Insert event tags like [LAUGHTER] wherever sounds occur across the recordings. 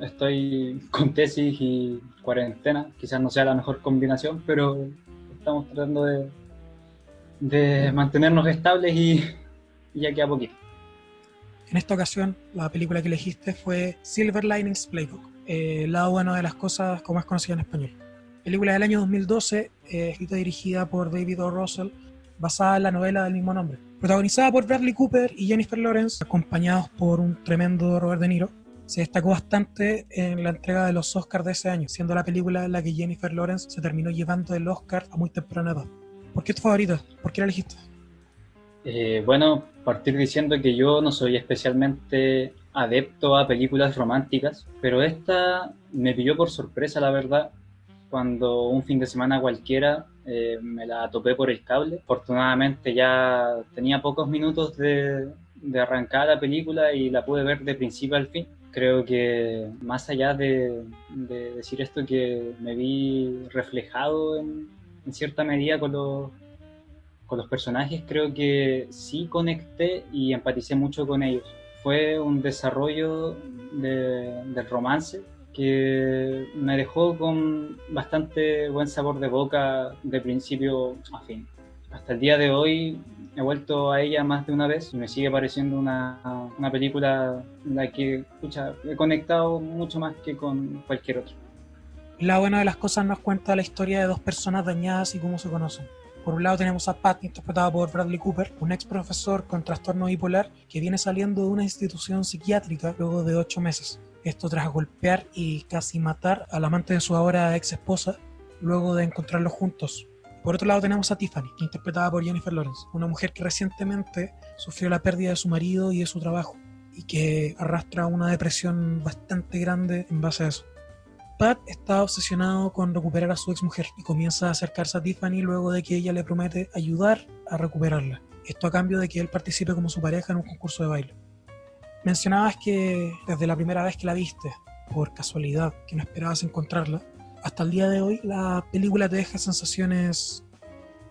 estoy con tesis y cuarentena, quizás no sea la mejor combinación, pero estamos tratando de, mantenernos estables y, y ya queda poquito. En esta ocasión, la película que elegiste fue Silver Linings Playbook, eh, el lado bueno de las cosas, como es conocida en español. Película del año 2012, eh, escrita y dirigida por David O. Russell, basada en la novela del mismo nombre. Protagonizada por Bradley Cooper y Jennifer Lawrence, acompañados por un tremendo Robert De Niro, se destacó bastante en la entrega de los Oscars de ese año, siendo la película en la que Jennifer Lawrence se terminó llevando el Oscar a muy temprana edad. ¿Por qué tu favorita? ¿Por qué la elegiste? Eh, bueno, partir diciendo que yo no soy especialmente adepto a películas románticas, pero esta me pilló por sorpresa, la verdad, cuando un fin de semana cualquiera eh, me la topé por el cable. Afortunadamente ya tenía pocos minutos de arrancar la película y la pude ver de principio al fin. Creo que más allá de, de decir esto que me vi reflejado en, en cierta medida con los, con los personajes, creo que sí conecté y empaticé mucho con ellos. Fue un desarrollo de, del romance que me dejó con bastante buen sabor de boca de principio a fin. Hasta el día de hoy he vuelto a ella más de una vez y me sigue pareciendo una, una película en la que escucha, he conectado mucho más que con cualquier otra. La buena de las cosas nos cuenta la historia de dos personas dañadas y cómo se conocen. Por un lado tenemos a Pat, interpretada por Bradley Cooper, un ex profesor con trastorno bipolar que viene saliendo de una institución psiquiátrica luego de ocho meses. Esto tras golpear y casi matar al amante de su ahora ex esposa luego de encontrarlos juntos. Por otro lado tenemos a Tiffany, interpretada por Jennifer Lawrence, una mujer que recientemente sufrió la pérdida de su marido y de su trabajo y que arrastra una depresión bastante grande en base a eso. Pat está obsesionado con recuperar a su ex mujer y comienza a acercarse a Tiffany luego de que ella le promete ayudar a recuperarla. Esto a cambio de que él participe como su pareja en un concurso de baile. Mencionabas que desde la primera vez que la viste, por casualidad, que no esperabas encontrarla, hasta el día de hoy la película te deja sensaciones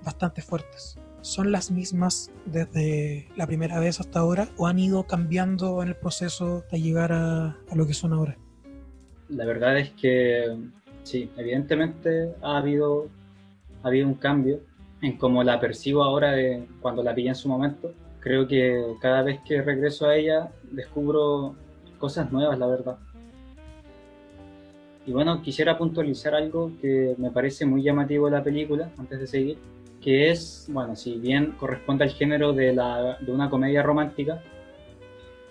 bastante fuertes. ¿Son las mismas desde la primera vez hasta ahora o han ido cambiando en el proceso hasta llegar a, lo que son ahora? La verdad es que sí, evidentemente ha habido, ha habido un cambio en cómo la percibo ahora de cuando la pillé en su momento. Creo que cada vez que regreso a ella descubro cosas nuevas, la verdad. Y bueno, quisiera puntualizar algo que me parece muy llamativo de la película, antes de seguir, que es, bueno, si bien corresponde al género de, la, de una comedia romántica,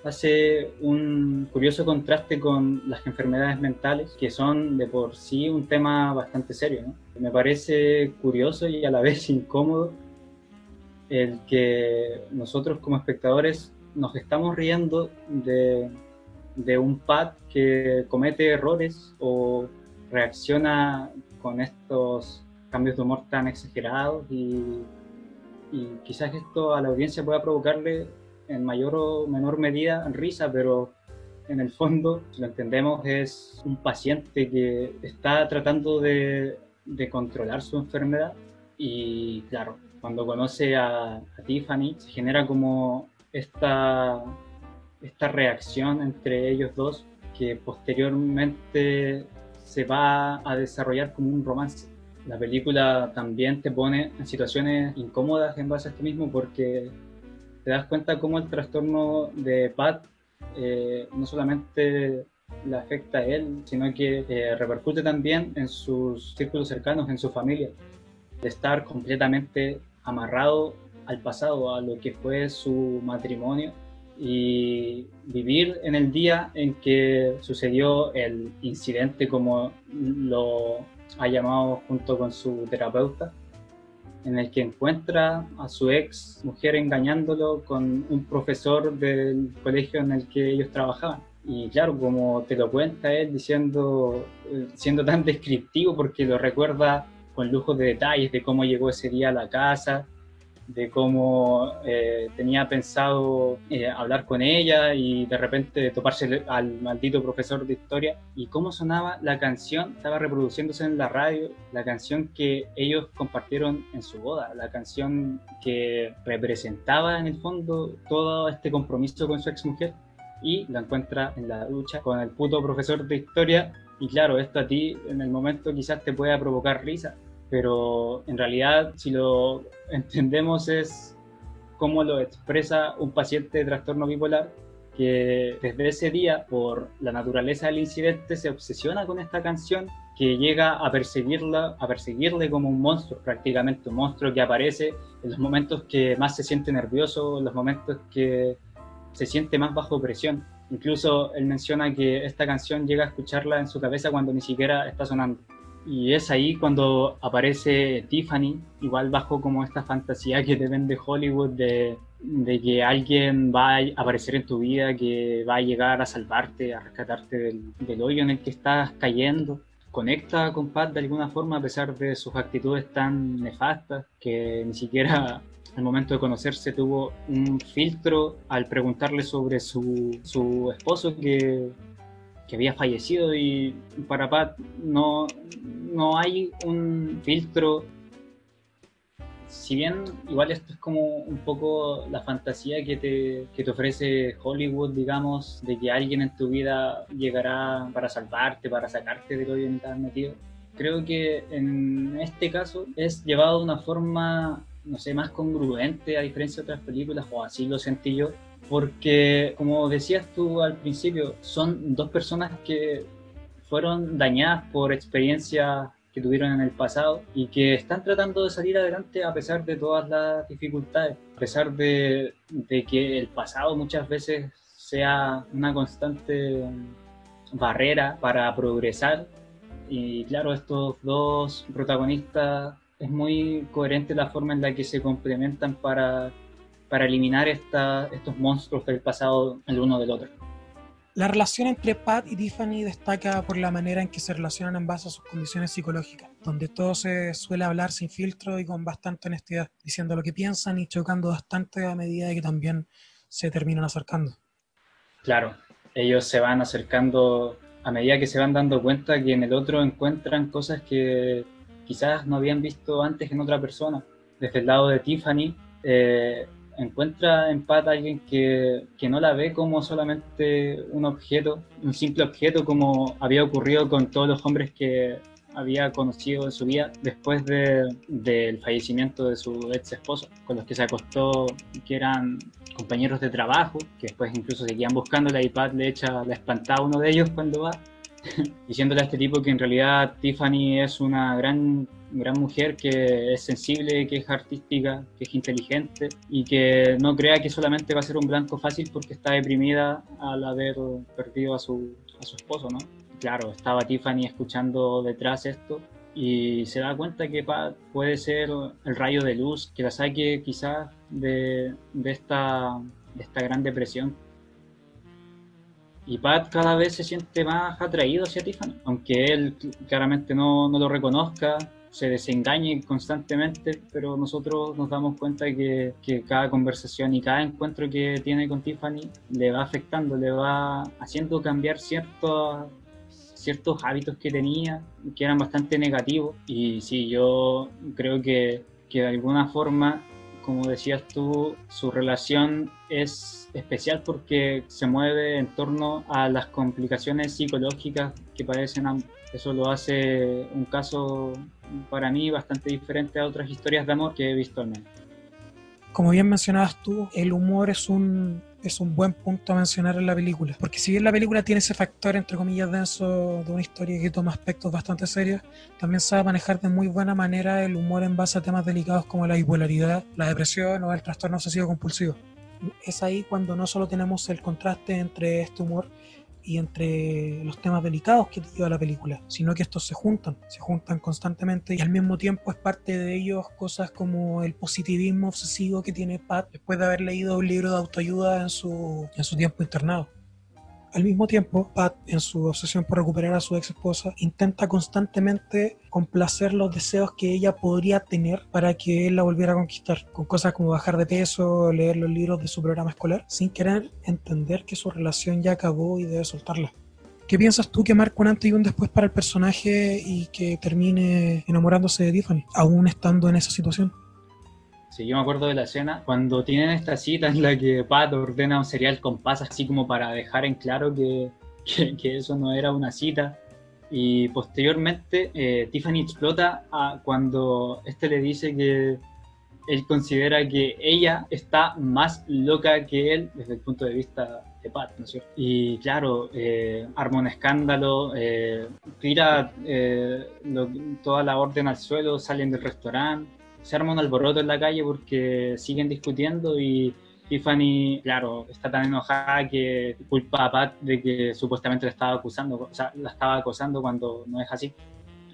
hace un curioso contraste con las enfermedades mentales, que son de por sí un tema bastante serio. ¿no? Me parece curioso y a la [LAUGHS] vez incómodo el que nosotros como espectadores nos estamos riendo de, de un pad que comete errores o reacciona con estos cambios de humor tan exagerados y, y quizás esto a la audiencia pueda provocarle en mayor o menor medida risa, pero en el fondo, si lo entendemos, es un paciente que está tratando de, de controlar su enfermedad y claro, cuando conoce a, a, Tiffany se genera como esta, esta reacción entre ellos dos que posteriormente se va a desarrollar como un romance. La película también te pone en situaciones incómodas en base a esto mismo porque te das cuenta cómo el trastorno de Pat eh, no solamente le afecta a él, sino que eh, repercute también en sus círculos cercanos, en su familia. De estar completamente amarrado al pasado, a lo que fue su matrimonio y vivir en el día en que sucedió el incidente, como lo ha llamado junto con su terapeuta, en el que encuentra a su ex mujer engañándolo con un profesor del colegio en el que ellos trabajaban. Y claro, como te lo cuenta él diciendo, eh, siendo tan descriptivo porque lo recuerda con lujo de detalles de cómo llegó ese día a la casa, de cómo eh, tenía pensado eh, hablar con ella y de repente toparse al maldito profesor de historia y cómo sonaba la canción, estaba reproduciéndose en la radio, la canción que ellos compartieron en su boda, la canción que representaba en el fondo todo este compromiso con su ex mujer y la encuentra en la ducha con el puto profesor de historia. Y claro, esto a ti en el momento quizás te pueda provocar risa, pero en realidad si lo entendemos es cómo lo expresa un paciente de trastorno bipolar que desde ese día, por la naturaleza del incidente, se obsesiona con esta canción que llega a perseguirla, a perseguirle como un monstruo, prácticamente un monstruo que aparece en los momentos que más se siente nervioso, en los momentos que se siente más bajo presión. Incluso él menciona que esta canción llega a escucharla en su cabeza cuando ni siquiera está sonando. Y es ahí cuando aparece Tiffany, igual bajo como esta fantasía que te vende Hollywood de de que alguien va a aparecer en tu vida, que va a llegar a salvarte, a rescatarte del, hoyo en el que estás cayendo. Conecta con Pat de alguna forma a pesar de sus actitudes tan nefastas, que ni siquiera al momento de conocerse tuvo un filtro al preguntarle sobre su, su esposo que, que había fallecido y para Pat no, no hay un filtro. Si bien igual esto es como un poco la fantasía que te, que te ofrece Hollywood, digamos, de que alguien en tu vida llegará para salvarte, para sacarte de lo que estás metido, creo que en este caso es llevado de una forma, no sé, más congruente a diferencia de otras películas, o así lo sentí yo, porque como decías tú al principio, son dos personas que fueron dañadas por experiencias tuvieron en el pasado y que están tratando de salir adelante a pesar de todas las dificultades, a pesar de, de que el pasado muchas veces sea una constante barrera para progresar. Y claro, estos dos protagonistas es muy coherente la forma en la que se complementan para, para eliminar esta, estos monstruos del pasado el uno del otro. La relación entre Pat y Tiffany destaca por la manera en que se relacionan en base a sus condiciones psicológicas, donde todo se suele hablar sin filtro y con bastante honestidad, diciendo lo que piensan y chocando bastante a medida que también se terminan acercando. Claro, ellos se van acercando a medida que se van dando cuenta que en el otro encuentran cosas que quizás no habían visto antes en otra persona. Desde el lado de Tiffany, eh, encuentra en Pat alguien que, que, no la ve como solamente un objeto, un simple objeto como había ocurrido con todos los hombres que había conocido en su vida después de, del fallecimiento de su ex esposo, con los que se acostó, que eran compañeros de trabajo, que después incluso seguían buscándola y Pat le echa, la espantaba a uno de ellos cuando va, [LAUGHS] diciéndole a este tipo que en realidad Tiffany es una gran gran mujer que es sensible, que es artística, que es inteligente y que no crea que solamente va a ser un blanco fácil porque está deprimida al haber perdido a su, a su esposo, ¿no? Claro, estaba Tiffany escuchando detrás esto y se da cuenta que puede ser el rayo de luz que la saque quizás de, de, esta, de esta gran depresión y Pat cada vez se siente más atraído hacia Tiffany, aunque él claramente no, no, lo reconozca, se desengañe constantemente, pero nosotros nos damos cuenta que, que, cada conversación y cada encuentro que tiene con Tiffany le va afectando, le va haciendo cambiar ciertos, ciertos hábitos que tenía, que eran bastante negativos. Y sí, yo creo que, que de alguna forma, como decías tú, su relación es especial porque se mueve en torno a las complicaciones psicológicas que padecen ambos. Eso lo hace un caso para mí bastante diferente a otras historias de amor que he visto al menos. Como bien mencionabas tú, el humor es un, es un buen punto a mencionar en la película. Porque si bien la película tiene ese factor, entre comillas, denso de una historia que toma aspectos bastante serios, también sabe manejar de muy buena manera el humor en base a temas delicados como la bipolaridad, la depresión o el trastorno obsesivo compulsivo. Es ahí cuando no solo tenemos el contraste entre este humor y entre los temas delicados que lleva la película, sino que estos se juntan, se juntan constantemente y al mismo tiempo es parte de ellos cosas como el positivismo obsesivo que tiene Pat después de haber leído un libro de autoayuda en su, en su tiempo internado. Al mismo tiempo, Pat, en su obsesión por recuperar a su ex esposa, intenta constantemente complacer los deseos que ella podría tener para que él la volviera a conquistar, con cosas como bajar de peso, leer los libros de su programa escolar, sin querer entender que su relación ya acabó y debe soltarla. ¿Qué piensas tú que marca un antes y un después para el personaje y que termine enamorándose de Tiffany, aún estando en esa situación? Sí, yo me acuerdo de la escena cuando tienen esta cita en la que Pat ordena un cereal con pasas, así como para dejar en claro que, que, eso no era una cita. Y posteriormente eh, Tiffany explota a cuando este le dice que él considera que ella está más loca que él desde el punto de vista de Pat, ¿no es cierto? Y claro, eh, arma un escándalo, eh, tira eh, toda la orden al suelo, salen del restaurante, se arma un alboroto en la calle porque siguen discutiendo y Tiffany, claro, está tan enojada que culpa a Pat de que supuestamente la estaba acusando, o sea, la estaba acosando cuando no es así.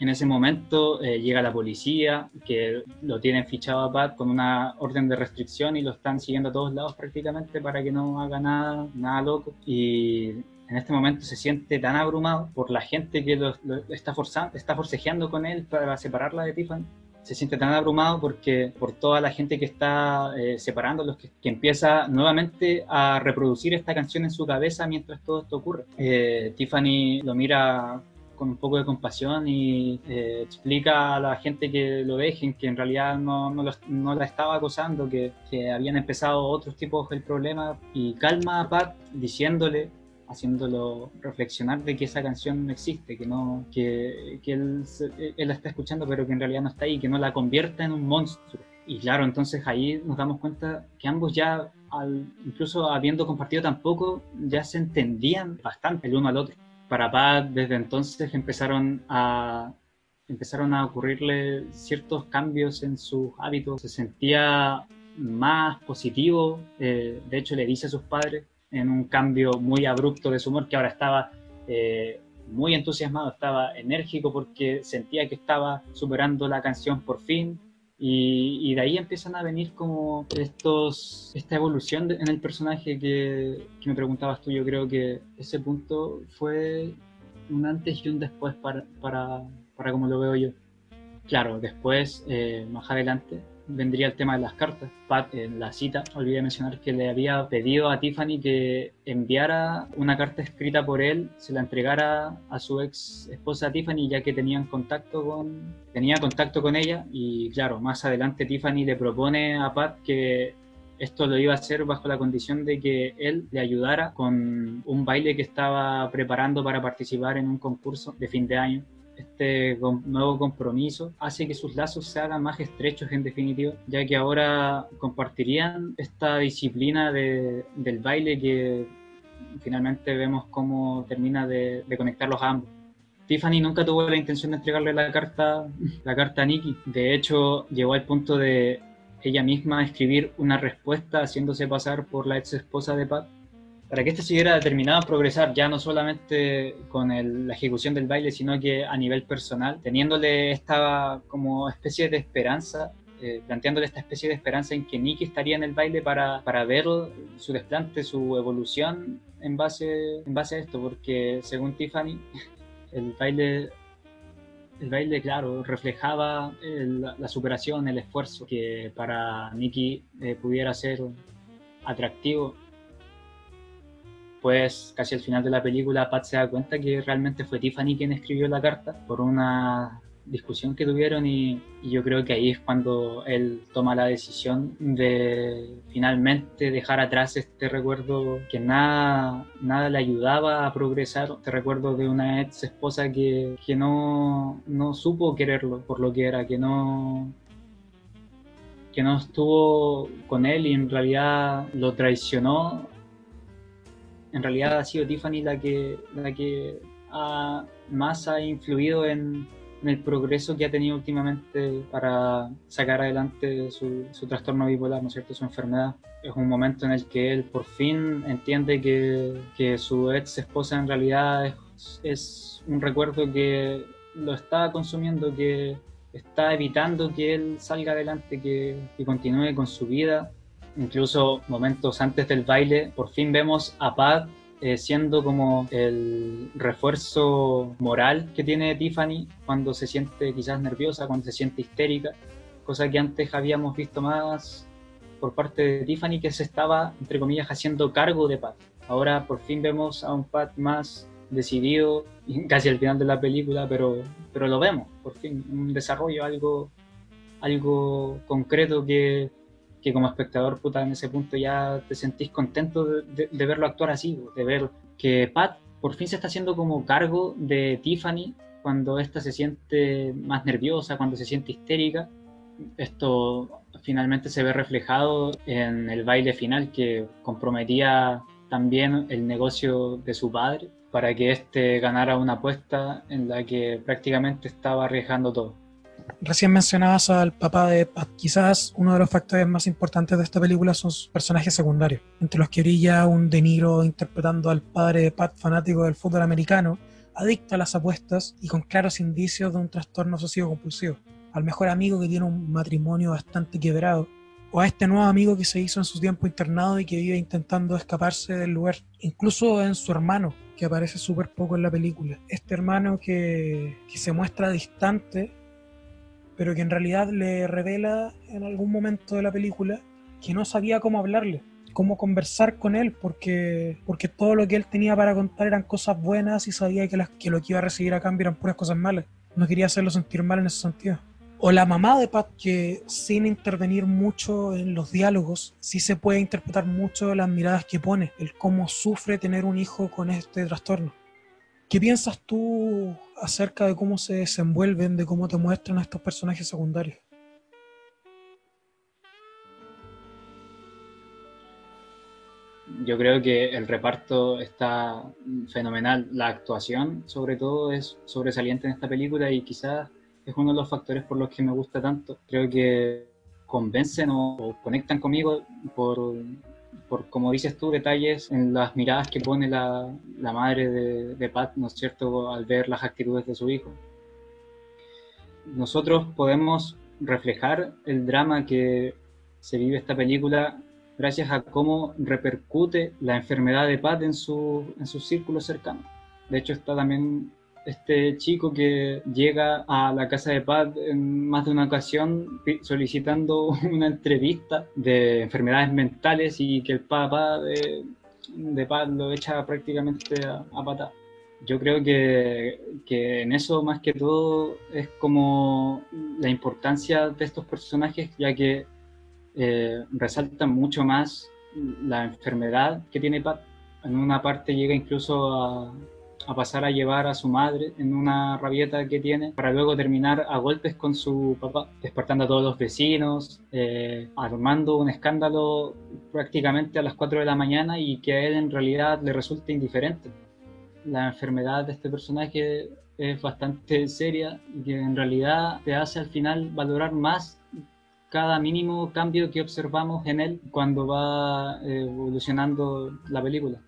En ese momento eh, llega la policía, que lo tienen fichado a Pat con una orden de restricción y lo están siguiendo a todos lados prácticamente para que no haga nada, nada loco. Y en este momento se siente tan abrumado por la gente que lo, está, forzando, está forcejeando con él para separarla de Tiffany se siente tan abrumado porque por toda la gente que está eh, separándolos, que, que, empieza nuevamente a reproducir esta canción en su cabeza mientras todo esto ocurre. Eh, Tiffany lo mira con un poco de compasión y eh, explica a la gente que lo dejen que en realidad no, no, no la estaba acosando, que, que, habían empezado otros tipos del problema y calma a Pat diciéndole haciéndolo reflexionar de que esa canción no existe, que no que, que él, él, la está escuchando pero que en realidad no está ahí, que no la convierta en un monstruo. Y claro, entonces ahí nos damos cuenta que ambos ya, al, incluso habiendo compartido tan poco, ya se entendían bastante el uno al otro. Para Pat desde entonces empezaron a empezaron a ocurrirle ciertos cambios en sus hábitos, se sentía más positivo, eh, de hecho le dice a sus padres en un cambio muy abrupto de su humor, que ahora estaba eh, muy entusiasmado, estaba enérgico porque sentía que estaba superando la canción por fin. Y, de ahí empiezan a venir como estos, esta evolución en el personaje que, que, me preguntabas tú. Yo creo que ese punto fue un antes y un después para, para, para como lo veo yo. Claro, después, eh, más adelante, vendría el tema de las cartas. Pat, en la cita, olvidé mencionar que le había pedido a Tiffany que enviara una carta escrita por él, se la entregara a su ex esposa Tiffany, ya que tenían contacto con, tenía contacto con ella. Y claro, más adelante Tiffany le propone a Pat que esto lo iba a hacer bajo la condición de que él le ayudara con un baile que estaba preparando para participar en un concurso de fin de año este nuevo compromiso hace que sus lazos se hagan más estrechos en definitiva, ya que ahora compartirían esta disciplina de, del baile que finalmente vemos cómo termina de, de conectarlos a ambos. Tiffany nunca tuvo la intención de entregarle la carta, la carta a Nicky. De hecho, llegó al punto de ella misma escribir una respuesta haciéndose pasar por la ex esposa de Pat para que este siguiera determinado a progresar, ya no solamente con la ejecución del baile, sino que a nivel personal, teniéndole esta como especie de esperanza, eh, planteándole esta especie de esperanza en que Nicky estaría en el baile para, para ver su desplante, su evolución en base, en base a esto, porque según Tiffany, el baile el baile, claro, reflejaba la superación, el esfuerzo que para Nicky eh, pudiera ser atractivo después, casi al final de la película, Pat se da cuenta que realmente fue Tiffany quien escribió la carta por una discusión que tuvieron y, yo creo que ahí es cuando él toma la decisión de finalmente dejar atrás este recuerdo que nada, nada le ayudaba a progresar, este recuerdo de una ex esposa que, que no, no supo quererlo por lo que era, que no, que no estuvo con él y en realidad lo traicionó en realidad ha sido Tiffany la que, la que más ha influido en, el progreso que ha tenido últimamente para sacar adelante su, trastorno bipolar, ¿no es cierto?, su enfermedad. Es un momento en el que él por fin entiende que, su ex esposa en realidad es, un recuerdo que lo está consumiendo, que está evitando que él salga adelante, que, que continúe con su vida incluso momentos antes del baile, por fin vemos a Pat eh, siendo como el refuerzo moral que tiene Tiffany cuando se siente quizás nerviosa, cuando se siente histérica, cosa que antes habíamos visto más por parte de Tiffany que se estaba, entre comillas, haciendo cargo de Pat. Ahora por fin vemos a un Pat más decidido, [LAUGHS] casi al final de la película, pero, pero lo vemos, por fin, un desarrollo, algo, algo concreto que que como espectador, puta, en ese punto ya te sentís contento de, verlo actuar así, de ver que Pat por fin se está haciendo como cargo de Tiffany cuando ésta se siente más nerviosa, cuando se siente histérica. Esto finalmente se ve reflejado en el baile final que comprometía también el negocio de su padre para que éste ganara una apuesta en la que prácticamente estaba arriesgando todo. Recién mencionabas al papá de Pat. Quizás uno de los factores más importantes de esta película son sus personajes secundarios, entre los que brilla un De Niro interpretando al padre de Pat, fanático del fútbol americano, adicto a las apuestas y con claros indicios de un trastorno obsesivo compulsivo, al mejor amigo que tiene un matrimonio bastante quebrado, o a este nuevo amigo que se hizo en su tiempo internado y que vive intentando escaparse del lugar, incluso en su hermano, que aparece súper poco en la película. Este hermano que, que se muestra distante pero que en realidad le revela en algún momento de la película que no sabía cómo hablarle, cómo conversar con él, porque, porque todo lo que él tenía para contar eran cosas buenas y sabía que, las, que lo que iba a recibir a cambio eran puras cosas malas. No quería hacerlo sentir mal en ese sentido. O la mamá de Pat, que sin intervenir mucho en los diálogos, sí se puede interpretar mucho las miradas que pone, el cómo sufre tener un hijo con este trastorno. ¿Qué piensas tú acerca de cómo se desenvuelven, de cómo te muestran a estos personajes secundarios? Yo creo que el reparto está fenomenal. La actuación, sobre todo, es sobresaliente en esta película y quizás es uno de los factores por los que me gusta tanto. Creo que convencen o, conectan conmigo por por, como dices tú, detalles en las miradas que pone la, la madre de, de, Pat, ¿no es cierto?, al ver las actitudes de su hijo. Nosotros podemos reflejar el drama que se vive esta película gracias a cómo repercute la enfermedad de Pat en su, en su círculo cercano. De hecho, está también este chico que llega a la casa de Pat en más de una ocasión solicitando [LAUGHS] una entrevista de enfermedades mentales y que el papá de, de Pat lo echa prácticamente a, a Yo creo que, que, en eso más que todo es como la importancia de estos personajes, ya que eh, resaltan mucho más la enfermedad que tiene Pat. En una parte llega incluso a, a pasar a llevar a su madre en una rabieta que tiene para luego terminar a golpes con su papá, despertando a todos los vecinos, eh, armando un escándalo prácticamente a las 4 de la mañana y que a él en realidad le resulta indiferente. La enfermedad de este personaje es bastante seria y que en realidad te hace al final valorar más cada mínimo cambio que observamos en él cuando va eh, evolucionando la película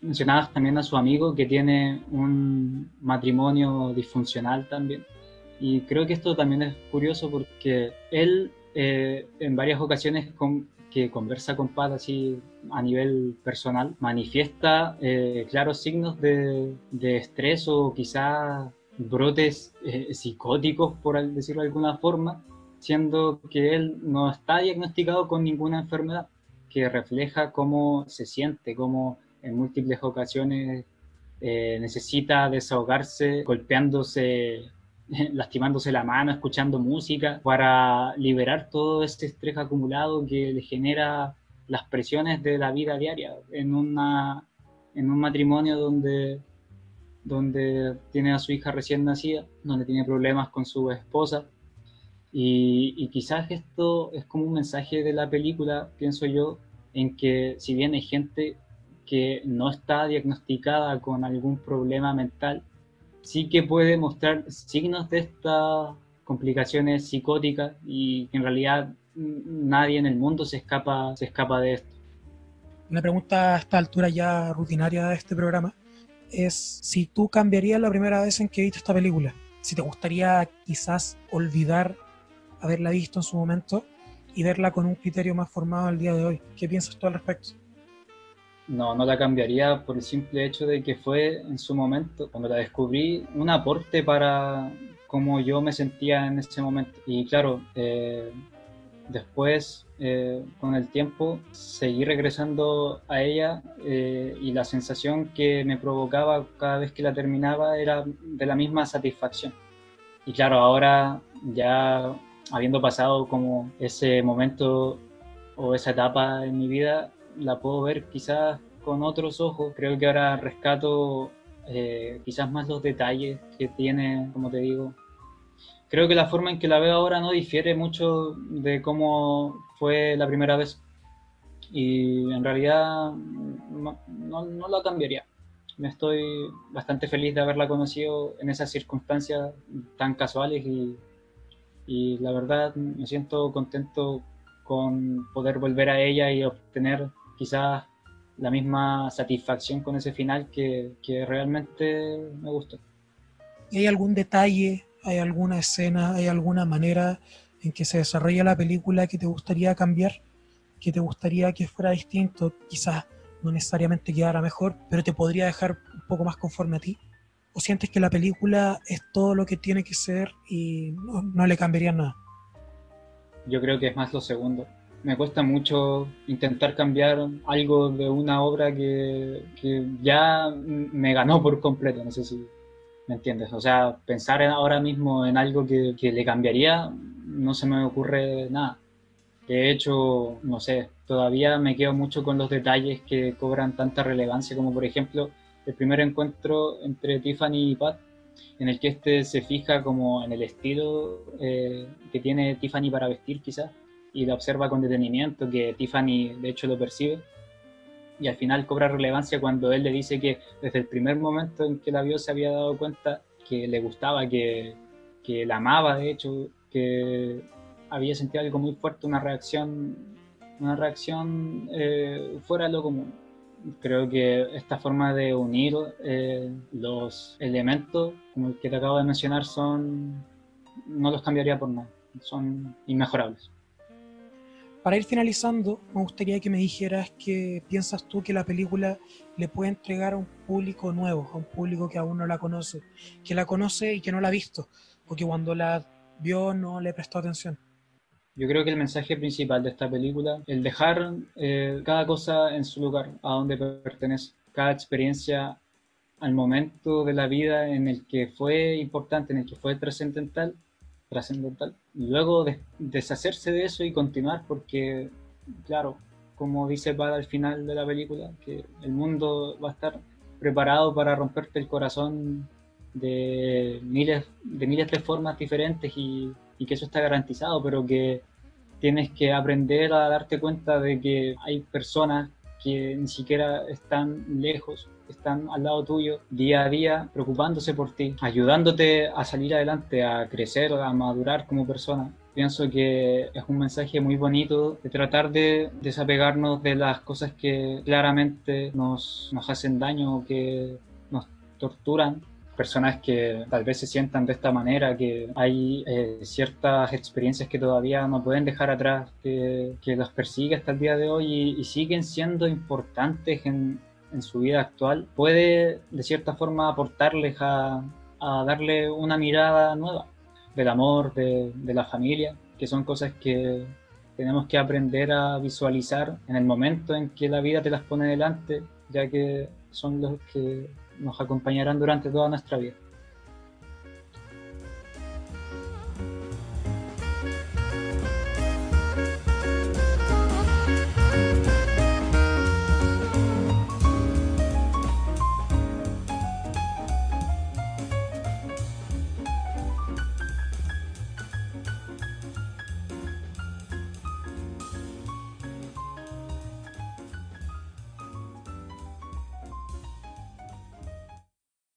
mencionabas también a su amigo que tiene un matrimonio disfuncional también. Y creo que esto también es curioso porque él eh, en varias ocasiones con, que conversa con Pat así a nivel personal, manifiesta eh, claros signos de, de, estrés o quizá brotes eh, psicóticos, por decirlo de alguna forma, siendo que él no está diagnosticado con ninguna enfermedad, que refleja cómo se siente, cómo en múltiples ocasiones eh, necesita desahogarse golpeándose, [LAUGHS] lastimándose la mano, escuchando música, para liberar todo ese estrés acumulado que le genera las presiones de la vida diaria en, una, en un matrimonio donde, donde tiene a su hija recién nacida, donde tiene problemas con su esposa. Y, y quizás esto es como un mensaje de la película, pienso yo, en que si bien hay gente que no está diagnosticada con algún problema mental, sí que puede mostrar signos de estas complicaciones psicóticas y que en realidad nadie en el mundo se escapa, se escapa de esto. Una pregunta a esta altura ya rutinaria de este programa es si tú cambiarías la primera vez en que viste esta película, si te gustaría quizás olvidar haberla visto en su momento y verla con un criterio más formado al día de hoy. ¿Qué piensas tú al respecto? No, no la cambiaría por el simple hecho de que fue en su momento, cuando la descubrí, un aporte para cómo yo me sentía en ese momento. Y claro, eh, después, eh, con el tiempo, seguí regresando a ella eh, y la sensación que me provocaba cada vez que la terminaba era de la misma satisfacción. Y claro, ahora ya habiendo pasado como ese momento o esa etapa en mi vida la puedo ver quizás con otros ojos. Creo que ahora rescato eh, quizás más los detalles que tiene, como te digo. Creo que la forma en que la veo ahora no difiere mucho de cómo fue la primera vez. Y en realidad no, no, la cambiaría. Me estoy bastante feliz de haberla conocido en esas circunstancias tan casuales y, y la verdad me siento contento con poder volver a ella y obtener quizás la misma satisfacción con ese final que, que realmente me gustó. ¿Hay algún detalle, hay alguna escena, hay alguna manera en que se desarrolla la película que te gustaría cambiar, que te gustaría que fuera distinto, quizás no necesariamente quedara mejor, pero te podría dejar un poco más conforme a ti? ¿O sientes que la película es todo lo que tiene que ser y no, no le cambiaría nada? Yo creo que es más lo segundo me cuesta mucho intentar cambiar algo de una obra que, ya me ganó por completo, no sé si me entiendes. O sea, pensar ahora mismo en algo que, que le cambiaría, no se me ocurre nada. De hecho, no sé, todavía me quedo mucho con los detalles que cobran tanta relevancia, como por ejemplo el primer encuentro entre Tiffany y Pat, en el que este se fija como en el estilo eh, que tiene Tiffany para vestir quizás y la observa con detenimiento, que Tiffany de hecho lo percibe, y al final cobra relevancia cuando él le dice que desde el primer momento en que la vio se había dado cuenta que le gustaba, que, que la amaba de hecho, que había sentido algo muy fuerte, una reacción, una reacción eh, fuera de lo común. Creo que esta forma de unir eh, los elementos, como el que te acabo de mencionar, son no los cambiaría por nada, son inmejorables. Para ir finalizando, me gustaría que me dijeras qué piensas tú que la película le puede entregar a un público nuevo, a un público que aún no la conoce, que la conoce y que no la ha visto, o que cuando la vio no le prestó atención. Yo creo que el mensaje principal de esta película, el dejar eh, cada cosa en su lugar, a donde pertenece, cada experiencia al momento de la vida en el que fue importante, en el que fue trascendental, trascendental. Luego de, deshacerse de eso y continuar porque, claro, como dice Pad al final de la película, que el mundo va a estar preparado para romperte el corazón de miles de, miles de formas diferentes y que eso está garantizado, pero que tienes que aprender a darte cuenta de que hay personas que ni siquiera están lejos están al lado tuyo día a día, preocupándose por ti, ayudándote a salir adelante, a crecer, a madurar como persona. Pienso que es un mensaje muy bonito de tratar de desapegarnos de las cosas que claramente nos, nos hacen daño o que nos torturan personas que tal vez se sientan de esta manera, que hay eh, ciertas experiencias que todavía no pueden dejar atrás, que, que los persigue hasta el día de hoy y, y siguen siendo importantes en, en su vida actual, puede de cierta forma aportarles a, a darle una mirada nueva del amor, de, de, la familia, que son cosas que tenemos que aprender a visualizar en el momento en que la vida te las pone delante, ya que son los que nos acompañarán durante toda nuestra vida.